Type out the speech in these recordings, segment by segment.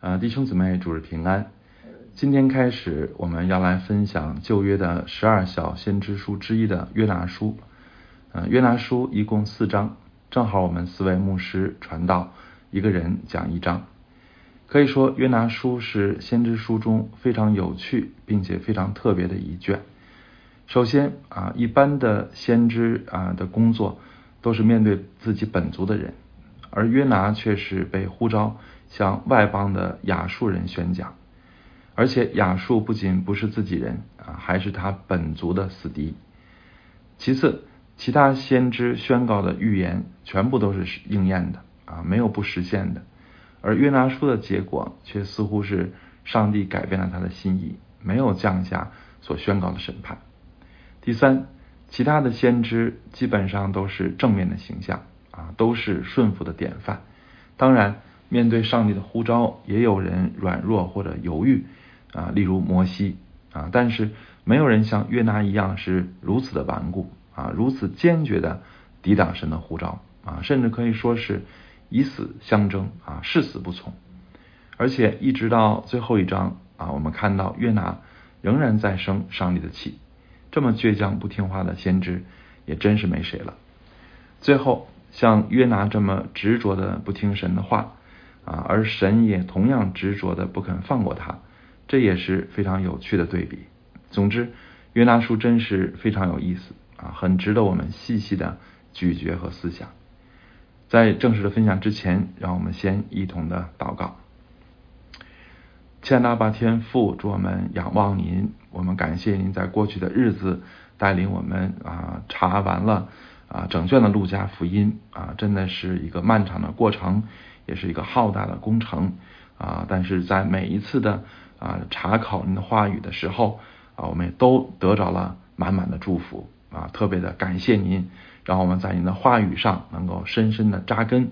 啊，弟兄姊妹，主日平安。今天开始，我们要来分享旧约的十二小先知书之一的约拿书。呃，约拿书一共四章，正好我们四位牧师传道，一个人讲一章。可以说，约拿书是先知书中非常有趣并且非常特别的一卷。首先啊，一般的先知啊的工作都是面对自己本族的人，而约拿却是被呼召。向外邦的亚述人宣讲，而且亚述不仅不是自己人啊，还是他本族的死敌。其次，其他先知宣告的预言全部都是应验的啊，没有不实现的。而约拿书的结果却似乎是上帝改变了他的心意，没有降下所宣告的审判。第三，其他的先知基本上都是正面的形象啊，都是顺服的典范。当然。面对上帝的呼召，也有人软弱或者犹豫啊，例如摩西啊，但是没有人像约拿一样是如此的顽固啊，如此坚决的抵挡神的呼召啊，甚至可以说是以死相争啊，誓死不从。而且一直到最后一章啊，我们看到约拿仍然在生上帝的气，这么倔强不听话的先知也真是没谁了。最后像约拿这么执着的不听神的话。啊，而神也同样执着的不肯放过他，这也是非常有趣的对比。总之，约拿书真是非常有意思啊，很值得我们细细的咀嚼和思想。在正式的分享之前，让我们先一同的祷告。千大巴天父，祝我们仰望您，我们感谢您在过去的日子带领我们啊查完了啊整卷的路加福音啊，真的是一个漫长的过程。也是一个浩大的工程啊！但是在每一次的啊查考您的话语的时候啊，我们也都得着了满满的祝福啊！特别的感谢您，让我们在您的话语上能够深深的扎根。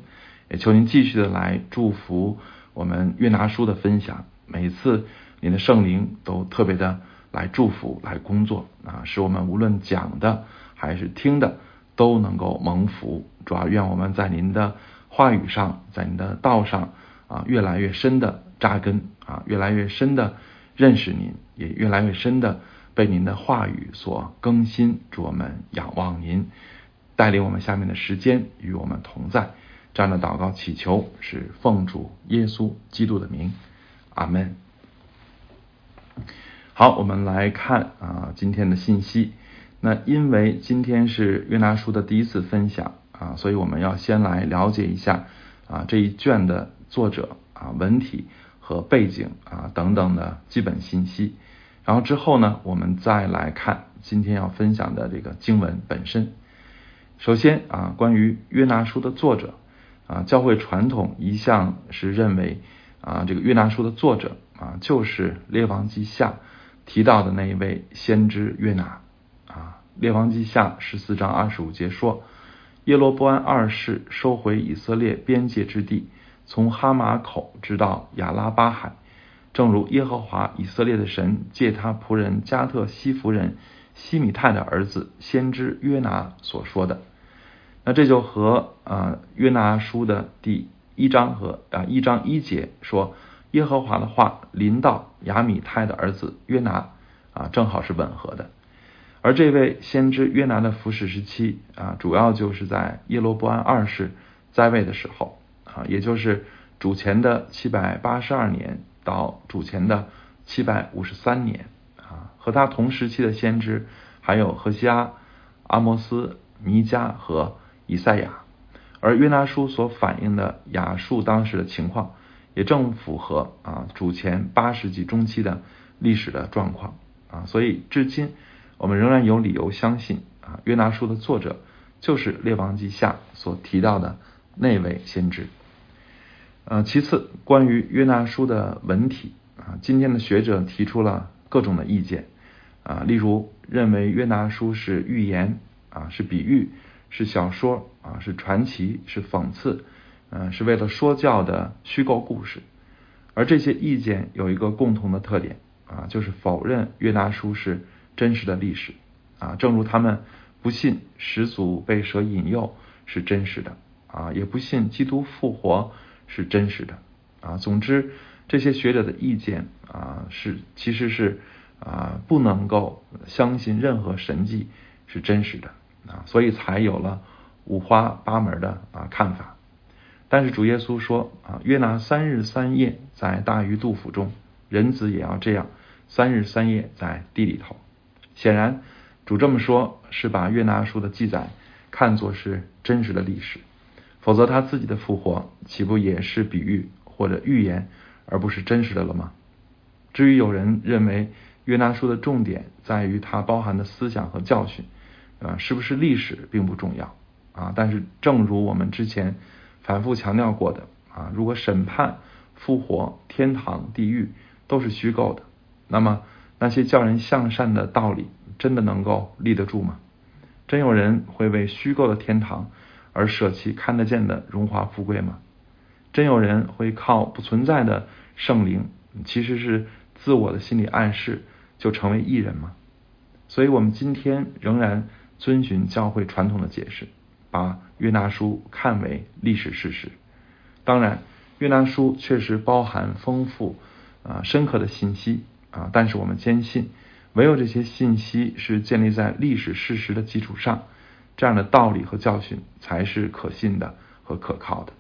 也求您继续的来祝福我们约拿书的分享。每一次您的圣灵都特别的来祝福、来工作啊，使我们无论讲的还是听的都能够蒙福。主要愿我们在您的。话语上，在你的道上啊，越来越深的扎根啊，越来越深的认识您，也越来越深的被您的话语所更新。祝我们仰望您，带领我们下面的时间与我们同在。这样的祷告祈求是奉主耶稣基督的名，阿门。好，我们来看啊今天的信息。那因为今天是约拿书的第一次分享。啊，所以我们要先来了解一下啊这一卷的作者啊文体和背景啊等等的基本信息，然后之后呢，我们再来看今天要分享的这个经文本身。首先啊，关于约拿书的作者啊，教会传统一向是认为啊这个约拿书的作者啊就是列王记下提到的那一位先知约拿啊。列王记下十四章二十五节说。耶罗波安二世收回以色列边界之地，从哈马口直到亚拉巴海，正如耶和华以色列的神借他仆人加特西弗人西米泰的儿子先知约拿所说的。那这就和啊约拿书的第一章和啊一章一节说耶和华的话临到亚米泰的儿子约拿啊正好是吻合的。而这位先知约拿的服侍时期啊，主要就是在耶罗波安二世在位的时候啊，也就是主前的七百八十二年到主前的七百五十三年啊。和他同时期的先知还有何西阿、阿摩斯、弥迦和以赛亚。而约拿书所反映的亚述当时的情况，也正符合啊主前八世纪中期的历史的状况啊，所以至今。我们仍然有理由相信啊，约拿书的作者就是列王记下所提到的那位先知。呃，其次，关于约拿书的文体啊，今天的学者提出了各种的意见啊，例如认为约拿书是寓言啊，是比喻，是小说啊，是传奇，是讽刺，嗯，是为了说教的虚构故事。而这些意见有一个共同的特点啊，就是否认约拿书是。真实的历史啊，正如他们不信始祖被蛇引诱是真实的啊，也不信基督复活是真实的啊。总之，这些学者的意见啊，是其实是啊不能够相信任何神迹是真实的啊，所以才有了五花八门的啊看法。但是主耶稣说啊，约拿三日三夜在大鱼肚腹中，人子也要这样三日三夜在地里头。显然，主这么说是把约拿书的记载看作是真实的历史，否则他自己的复活岂不也是比喻或者预言？而不是真实的了吗？至于有人认为约拿书的重点在于它包含的思想和教训，啊，是不是历史并不重要啊？但是正如我们之前反复强调过的啊，如果审判、复活、天堂、地狱都是虚构的，那么那些叫人向善的道理真的能够立得住吗？真有人会为虚构的天堂而舍弃看得见的荣华富贵吗？真有人会靠不存在的圣灵，其实是自我的心理暗示，就成为艺人吗？所以，我们今天仍然遵循教会传统的解释，把约拿书看为历史事实。当然，约拿书确实包含丰富啊深刻的信息啊，但是我们坚信，唯有这些信息是建立在历史事实的基础上，这样的道理和教训才是可信的和可靠的。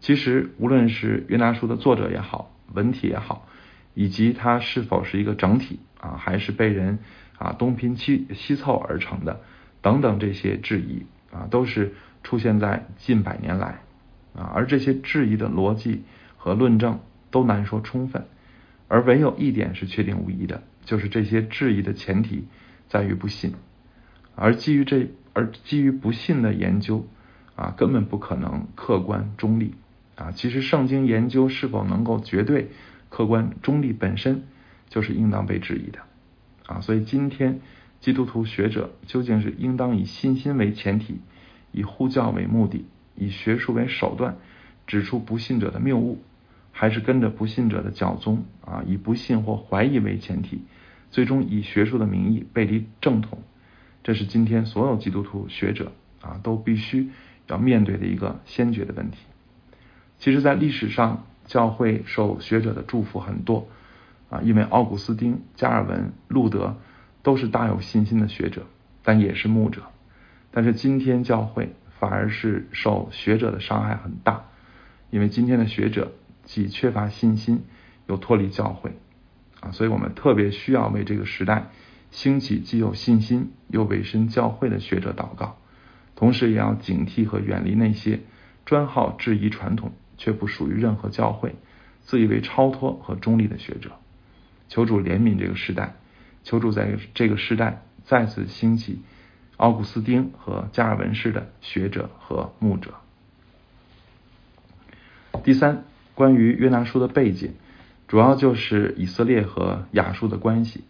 其实，无论是约拿书的作者也好，文体也好，以及它是否是一个整体啊，还是被人啊东拼西西凑而成的，等等这些质疑啊，都是出现在近百年来啊，而这些质疑的逻辑和论证都难说充分，而唯有一点是确定无疑的，就是这些质疑的前提在于不信，而基于这而基于不信的研究啊，根本不可能客观中立。啊，其实圣经研究是否能够绝对客观中立，本身就是应当被质疑的啊。所以今天基督徒学者究竟是应当以信心为前提，以呼叫为目的，以学术为手段，指出不信者的谬误，还是跟着不信者的教宗啊，以不信或怀疑为前提，最终以学术的名义背离正统？这是今天所有基督徒学者啊都必须要面对的一个先决的问题。其实，在历史上，教会受学者的祝福很多啊，因为奥古斯丁、加尔文、路德都是大有信心的学者，但也是牧者。但是今天教会反而是受学者的伤害很大，因为今天的学者既缺乏信心，又脱离教会啊，所以我们特别需要为这个时代兴起既有信心又委身教会的学者祷告，同时也要警惕和远离那些专好质疑传统。却不属于任何教会，自以为超脱和中立的学者，求主怜悯这个时代，求主在这个时代再次兴起奥古斯丁和加尔文式的学者和牧者。第三，关于约拿书的背景，主要就是以色列和亚述的关系。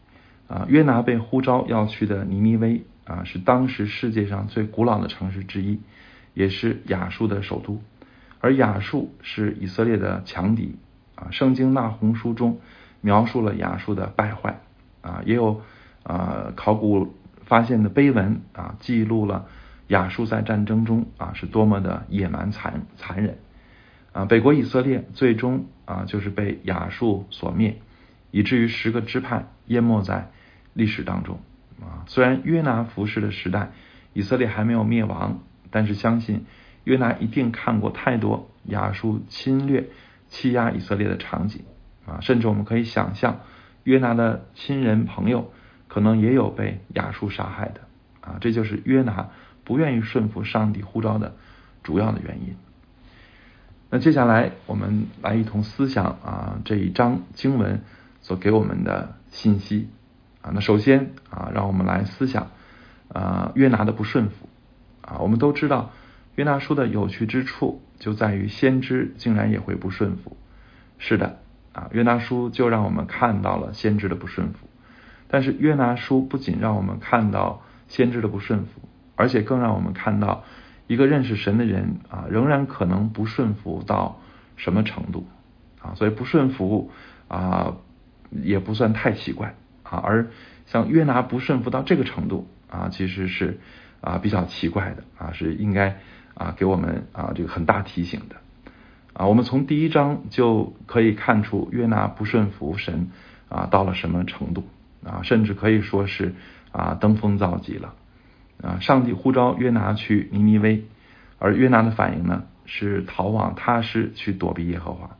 啊，约拿被呼召要去的尼尼微啊，是当时世界上最古老的城市之一，也是亚述的首都。而亚述是以色列的强敌啊，圣经那红书中描述了亚述的败坏啊，也有啊考古发现的碑文啊，记录了亚述在战争中啊是多么的野蛮残残忍啊。北国以色列最终啊就是被亚述所灭，以至于十个支派淹没在历史当中啊。虽然约拿服侍的时代以色列还没有灭亡，但是相信。约拿一定看过太多亚述侵略、欺压以色列的场景啊，甚至我们可以想象，约拿的亲人朋友可能也有被亚述杀害的啊，这就是约拿不愿意顺服上帝呼召的主要的原因。那接下来我们来一同思想啊这一章经文所给我们的信息啊，那首先啊，让我们来思想啊约拿的不顺服啊，我们都知道。约拿书的有趣之处就在于先知竟然也会不顺服。是的，啊，约拿书就让我们看到了先知的不顺服。但是约拿书不仅让我们看到先知的不顺服，而且更让我们看到一个认识神的人啊，仍然可能不顺服到什么程度啊。所以不顺服啊，也不算太奇怪啊。而像约拿不顺服到这个程度啊，其实是啊比较奇怪的啊，是应该。啊，给我们啊这个很大提醒的啊，我们从第一章就可以看出约拿不顺服神啊到了什么程度啊，甚至可以说是啊登峰造极了啊。上帝呼召约拿去尼尼微，而约拿的反应呢是逃往他施去躲避耶和华。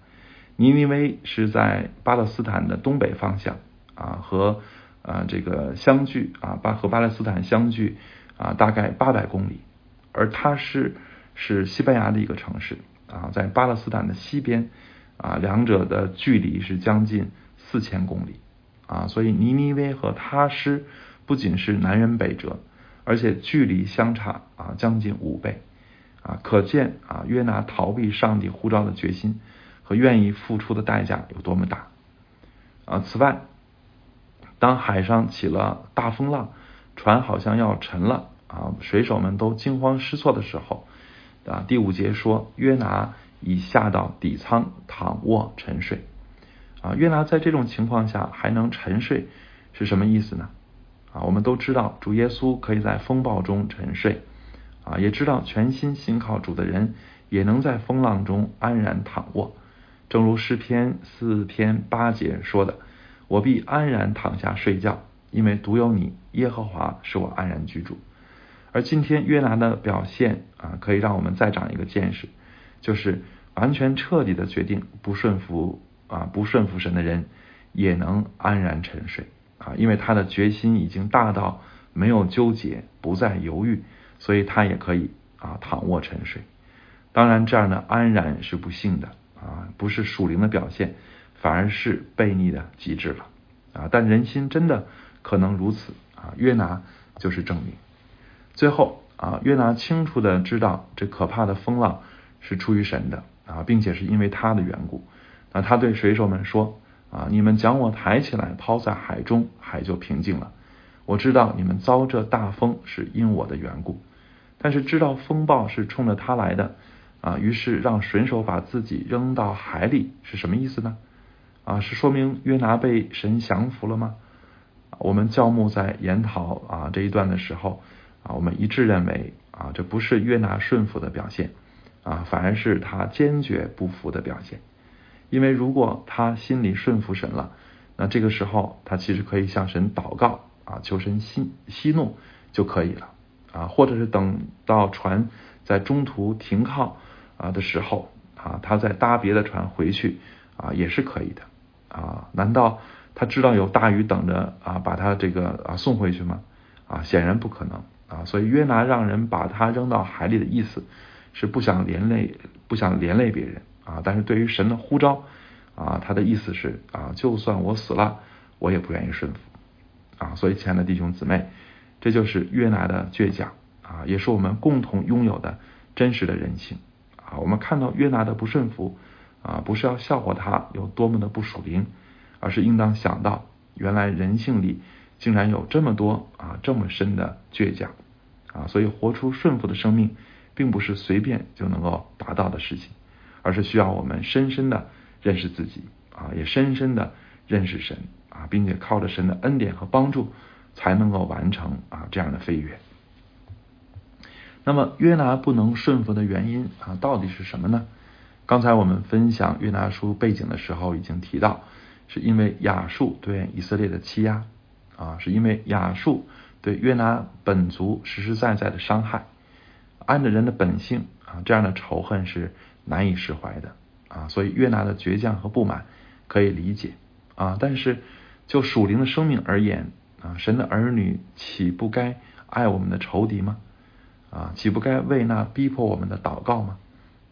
尼尼微是在巴勒斯坦的东北方向啊，和啊这个相距啊巴和巴勒斯坦相距啊大概八百公里，而他是是西班牙的一个城市。啊，在巴勒斯坦的西边，啊，两者的距离是将近四千公里，啊，所以尼尼微和他施不仅是南辕北辙，而且距离相差啊将近五倍，啊，可见啊约拿逃避上帝呼召的决心和愿意付出的代价有多么大，啊，此外，当海上起了大风浪，船好像要沉了，啊，水手们都惊慌失措的时候。啊，第五节说约拿已下到底舱躺卧沉睡。啊，约拿在这种情况下还能沉睡是什么意思呢？我们都知道主耶稣可以在风暴中沉睡，啊，也知道全心信靠主的人也能在风浪中安然躺卧。正如诗篇四篇八节说的：“我必安然躺下睡觉，因为独有你耶和华使我安然居住。”而今天约拿的表现啊，可以让我们再长一个见识，就是完全彻底的决定不顺服啊，不顺服神的人也能安然沉睡啊，因为他的决心已经大到没有纠结，不再犹豫，所以他也可以啊躺卧沉睡。当然，这样的安然是不幸的啊，不是属灵的表现，反而是悖逆的极致了啊。但人心真的可能如此啊，约拿就是证明。最后啊，约拿清楚的知道这可怕的风浪是出于神的啊，并且是因为他的缘故。那他对水手们说啊：“你们将我抬起来抛在海中，海就平静了。我知道你们遭这大风是因我的缘故，但是知道风暴是冲着他来的啊，于是让水手把自己扔到海里是什么意思呢？啊，是说明约拿被神降服了吗？我们教牧在研讨啊这一段的时候。啊，我们一致认为啊，这不是约拿顺服的表现啊，反而是他坚决不服的表现。因为如果他心里顺服神了，那这个时候他其实可以向神祷告啊，求神息息怒就可以了啊，或者是等到船在中途停靠啊的时候啊，他再搭别的船回去啊，也是可以的啊。难道他知道有大鱼等着啊，把他这个啊送回去吗？啊，显然不可能。啊，所以约拿让人把他扔到海里的意思是不想连累，不想连累别人啊。但是对于神的呼召啊，他的意思是啊，就算我死了，我也不愿意顺服啊。所以，亲爱的弟兄姊妹，这就是约拿的倔强啊，也是我们共同拥有的真实的人性啊。我们看到约拿的不顺服啊，不是要笑话他有多么的不属灵，而是应当想到原来人性里。竟然有这么多啊，这么深的倔强啊！所以活出顺服的生命，并不是随便就能够达到的事情，而是需要我们深深的认识自己啊，也深深的认识神啊，并且靠着神的恩典和帮助，才能够完成啊这样的飞跃。那么约拿不能顺服的原因啊，到底是什么呢？刚才我们分享约拿书背景的时候已经提到，是因为亚述对以色列的欺压。啊，是因为亚述对约拿本族实实在在的伤害，按着人的本性啊，这样的仇恨是难以释怀的啊，所以约拿的倔强和不满可以理解啊，但是就属灵的生命而言啊，神的儿女岂不该爱我们的仇敌吗？啊，岂不该为那逼迫我们的祷告吗？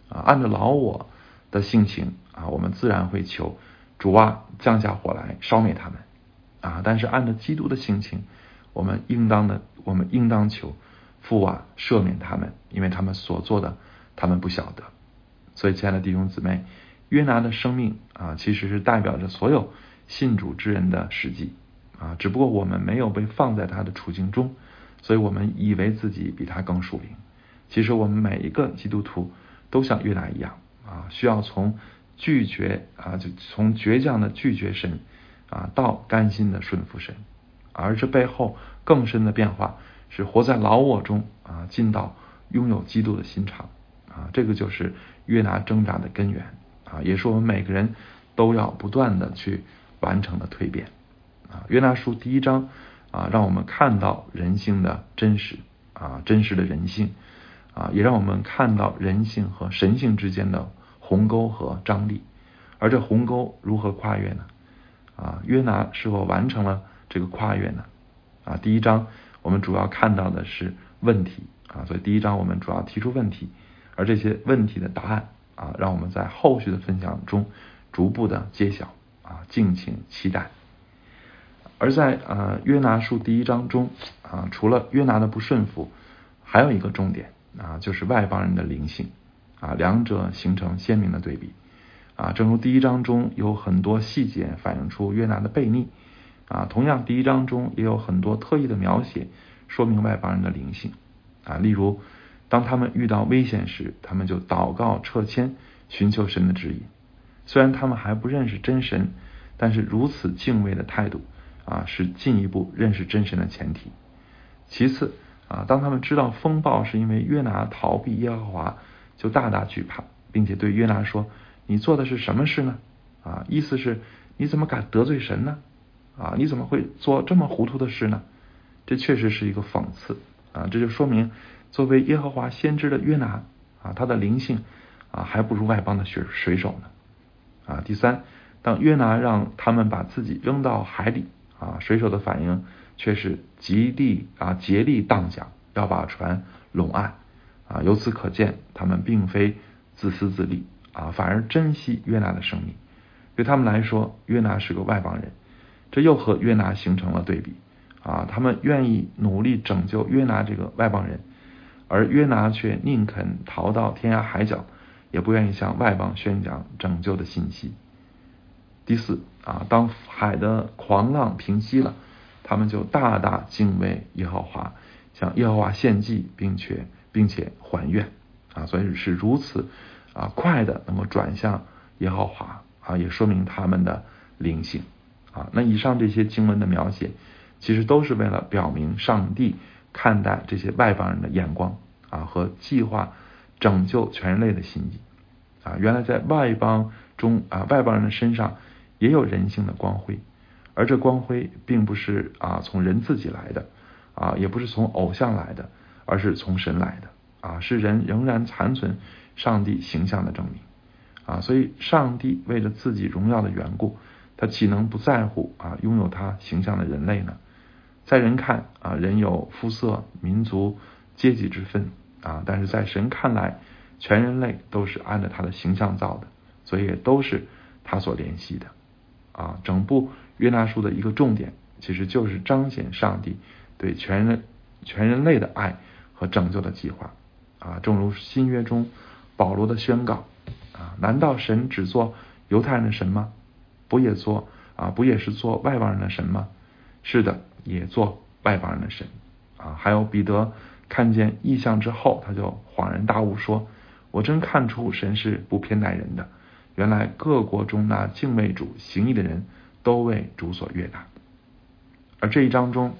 啊，按照老我的性情啊，我们自然会求主啊降下火来烧灭他们。啊！但是按照基督的性情，我们应当的，我们应当求父啊赦免他们，因为他们所做的，他们不晓得。所以，亲爱的弟兄姊妹，约拿的生命啊，其实是代表着所有信主之人的实际啊。只不过我们没有被放在他的处境中，所以我们以为自己比他更属灵。其实我们每一个基督徒都像约拿一样啊，需要从拒绝啊，就从倔强的拒绝神。啊，到甘心的顺服神，而这背后更深的变化是活在老我中啊，进到拥有基督的心肠啊。这个就是约拿挣扎的根源啊，也是我们每个人都要不断的去完成的蜕变啊。约拿书第一章啊，让我们看到人性的真实啊，真实的人性啊，也让我们看到人性和神性之间的鸿沟和张力，而这鸿沟如何跨越呢？啊，约拿是否完成了这个跨越呢？啊，第一章我们主要看到的是问题啊，所以第一章我们主要提出问题，而这些问题的答案啊，让我们在后续的分享中逐步的揭晓啊，敬请期待。而在呃约拿书第一章中啊，除了约拿的不顺服，还有一个重点啊，就是外邦人的灵性啊，两者形成鲜明的对比。啊，正如第一章中有很多细节反映出约拿的悖逆，啊，同样第一章中也有很多特意的描写，说明外邦人的灵性，啊，例如当他们遇到危险时，他们就祷告撤迁，寻求神的指引。虽然他们还不认识真神，但是如此敬畏的态度，啊，是进一步认识真神的前提。其次，啊，当他们知道风暴是因为约拿逃避耶和华，就大大惧怕，并且对约拿说。你做的是什么事呢？啊，意思是你怎么敢得罪神呢？啊，你怎么会做这么糊涂的事呢？这确实是一个讽刺啊！这就说明，作为耶和华先知的约拿啊，他的灵性啊，还不如外邦的水水手呢。啊，第三，当约拿让他们把自己扔到海里啊，水手的反应却是极力啊竭力荡桨，要把船拢岸啊。由此可见，他们并非自私自利。啊，反而珍惜约拿的生命，对他们来说，约拿是个外邦人，这又和约拿形成了对比。啊，他们愿意努力拯救约拿这个外邦人，而约拿却宁肯逃到天涯海角，也不愿意向外邦宣讲拯救的信息。第四，啊，当海的狂浪平息了，他们就大大敬畏耶和华，向耶和华献祭，并且并且还愿。啊，所以是如此。啊，快的能够转向耶和华啊，也说明他们的灵性啊。那以上这些经文的描写，其实都是为了表明上帝看待这些外邦人的眼光啊，和计划拯救全人类的心意啊。原来在外邦中啊，外邦人的身上也有人性的光辉，而这光辉并不是啊从人自己来的啊，也不是从偶像来的，而是从神来的啊，是人仍然残存。上帝形象的证明啊，所以上帝为了自己荣耀的缘故，他岂能不在乎啊拥有他形象的人类呢？在人看啊，人有肤色、民族、阶级之分啊，但是在神看来，全人类都是按照他的形象造的，所以也都是他所联系的啊。整部约拿书的一个重点，其实就是彰显上帝对全人全人类的爱和拯救的计划啊。正如新约中。保罗的宣告啊，难道神只做犹太人的神吗？不也做啊？不也是做外邦人的神吗？是的，也做外邦人的神啊。还有彼得看见异象之后，他就恍然大悟说：“我真看出神是不偏待人的。原来各国中那敬畏主、行义的人都为主所悦纳。”而这一章中，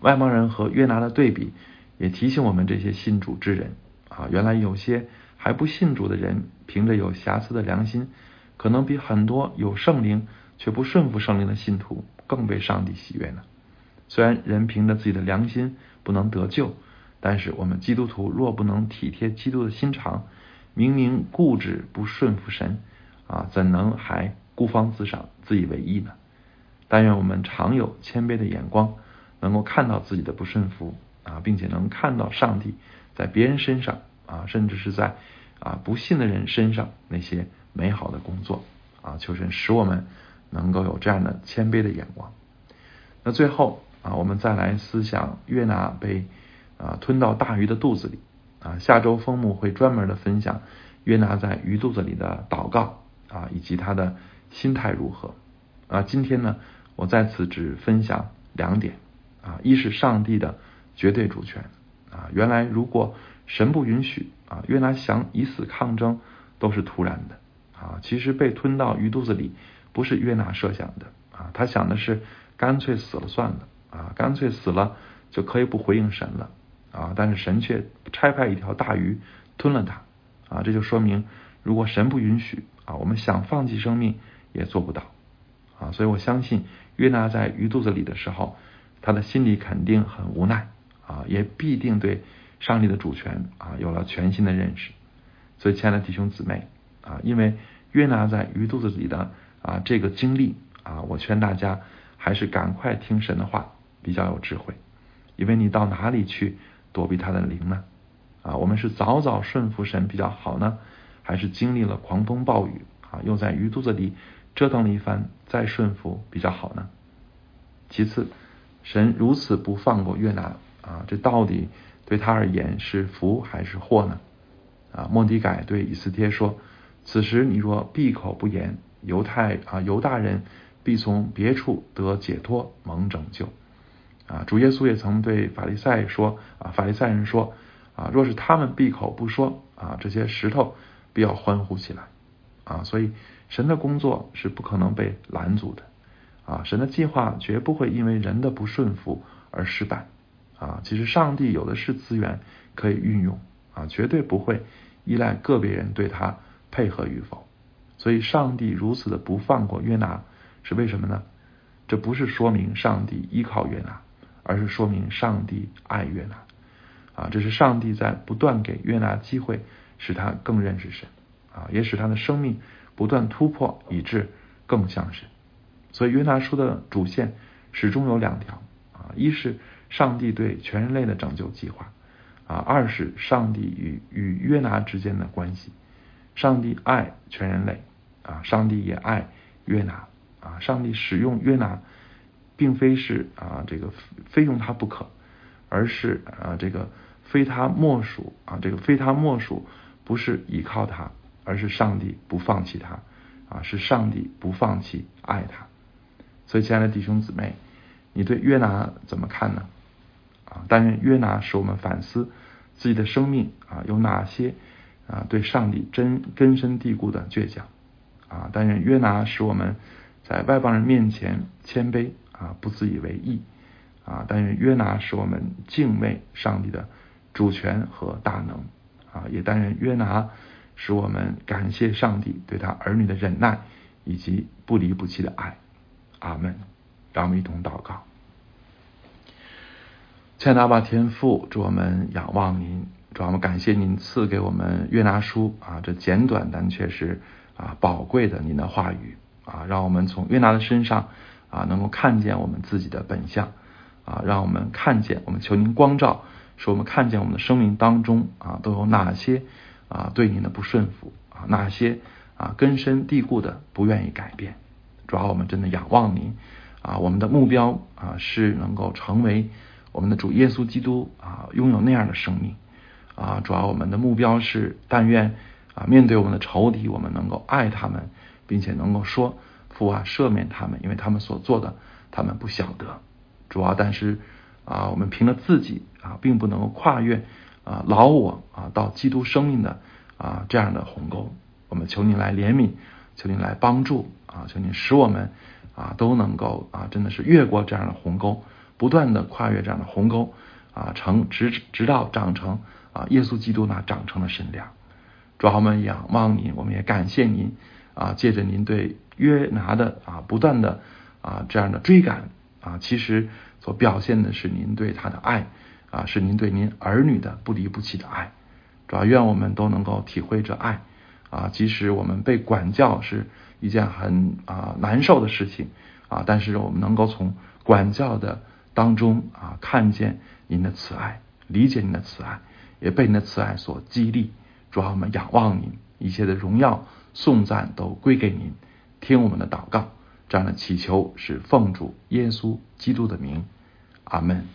外邦人和约拿的对比，也提醒我们这些信主之人。啊，原来有些还不信主的人，凭着有瑕疵的良心，可能比很多有圣灵却不顺服圣灵的信徒更被上帝喜悦呢。虽然人凭着自己的良心不能得救，但是我们基督徒若不能体贴基督的心肠，明明固执不顺服神，啊，怎能还孤芳自赏、自以为意呢？但愿我们常有谦卑的眼光，能够看到自己的不顺服啊，并且能看到上帝。在别人身上啊，甚至是在啊不信的人身上那些美好的工作啊，求神使我们能够有这样的谦卑的眼光。那最后啊，我们再来思想约拿被啊吞到大鱼的肚子里啊。下周风木会专门的分享约拿在鱼肚子里的祷告啊，以及他的心态如何啊。今天呢，我在此只分享两点啊，一是上帝的绝对主权。啊，原来如果神不允许啊，约拿想以死抗争都是突然的啊。其实被吞到鱼肚子里不是约拿设想的啊，他想的是干脆死了算了啊，干脆死了就可以不回应神了啊。但是神却差派一条大鱼吞了他啊，这就说明如果神不允许啊，我们想放弃生命也做不到啊。所以我相信约拿在鱼肚子里的时候，他的心里肯定很无奈啊，也必定对上帝的主权啊有了全新的认识。所以，亲爱的弟兄姊妹啊，因为约拿在鱼肚子里的啊这个经历啊，我劝大家还是赶快听神的话，比较有智慧。因为你到哪里去躲避他的灵呢？啊，我们是早早顺服神比较好呢，还是经历了狂风暴雨啊，又在鱼肚子里折腾了一番再顺服比较好呢？其次，神如此不放过约拿啊，这到底对他而言是福还是祸呢？啊，莫迪改对以斯帖说：“此时你若闭口不言，犹太啊犹大人必从别处得解脱蒙拯救。”啊，主耶稣也曾对法利赛说：“啊，法利赛人说。”啊，若是他们闭口不说啊，这些石头必要欢呼起来啊！所以神的工作是不可能被拦阻的啊！神的计划绝不会因为人的不顺服而失败啊！其实上帝有的是资源可以运用啊，绝对不会依赖个别人对他配合与否。所以上帝如此的不放过约拿是为什么呢？这不是说明上帝依靠约拿，而是说明上帝爱约拿。啊，这是上帝在不断给约拿机会，使他更认识神，啊，也使他的生命不断突破，以致更像神。所以约拿书的主线始终有两条，啊，一是上帝对全人类的拯救计划，啊，二是上帝与与约拿之间的关系。上帝爱全人类，啊，上帝也爱约拿，啊，上帝使用约拿，并非是啊这个非用他不可。而是啊，这个非他莫属啊，这个非他莫属，不是依靠他，而是上帝不放弃他啊，是上帝不放弃爱他。所以，亲爱的弟兄姊妹，你对约拿怎么看呢？啊，但愿约拿使我们反思自己的生命啊，有哪些啊对上帝真根深蒂固的倔强啊？但愿约拿使我们在外邦人面前谦卑啊，不自以为意。啊！但愿约拿使我们敬畏上帝的主权和大能啊！也但愿约拿使我们感谢上帝对他儿女的忍耐以及不离不弃的爱。阿门！让我们一同祷告。亲爱的天父，祝我们仰望您，主我们感谢您赐给我们约拿书啊，这简短但却是啊宝贵的您的话语啊，让我们从约拿的身上啊能够看见我们自己的本相。啊，让我们看见，我们求您光照，使我们看见我们的生命当中啊，都有哪些啊对您的不顺服啊，哪些啊根深蒂固的不愿意改变。主要我们真的仰望您啊，我们的目标啊是能够成为我们的主耶稣基督啊，拥有那样的生命啊。主要我们的目标是，但愿啊面对我们的仇敌，我们能够爱他们，并且能够说父啊赦免他们，因为他们所做的，他们不晓得。主要，但是啊，我们凭着自己啊，并不能够跨越啊老我啊到基督生命的啊这样的鸿沟。我们求您来怜悯，求您来帮助啊，求您使我们啊都能够啊真的是越过这样的鸿沟，不断的跨越这样的鸿沟啊，成直直到长成啊耶稣基督那长成的身量。主要我们仰望您，我们也感谢您啊，借着您对约拿的啊不断的啊这样的追赶。啊，其实所表现的是您对他的爱，啊，是您对您儿女的不离不弃的爱。主要愿我们都能够体会这爱，啊，即使我们被管教是一件很啊难受的事情，啊，但是我们能够从管教的当中啊看见您的慈爱，理解您的慈爱，也被您的慈爱所激励。主啊我们仰望您，一切的荣耀颂赞都归给您，听我们的祷告。这样的祈求是奉主耶稣基督的名，阿门。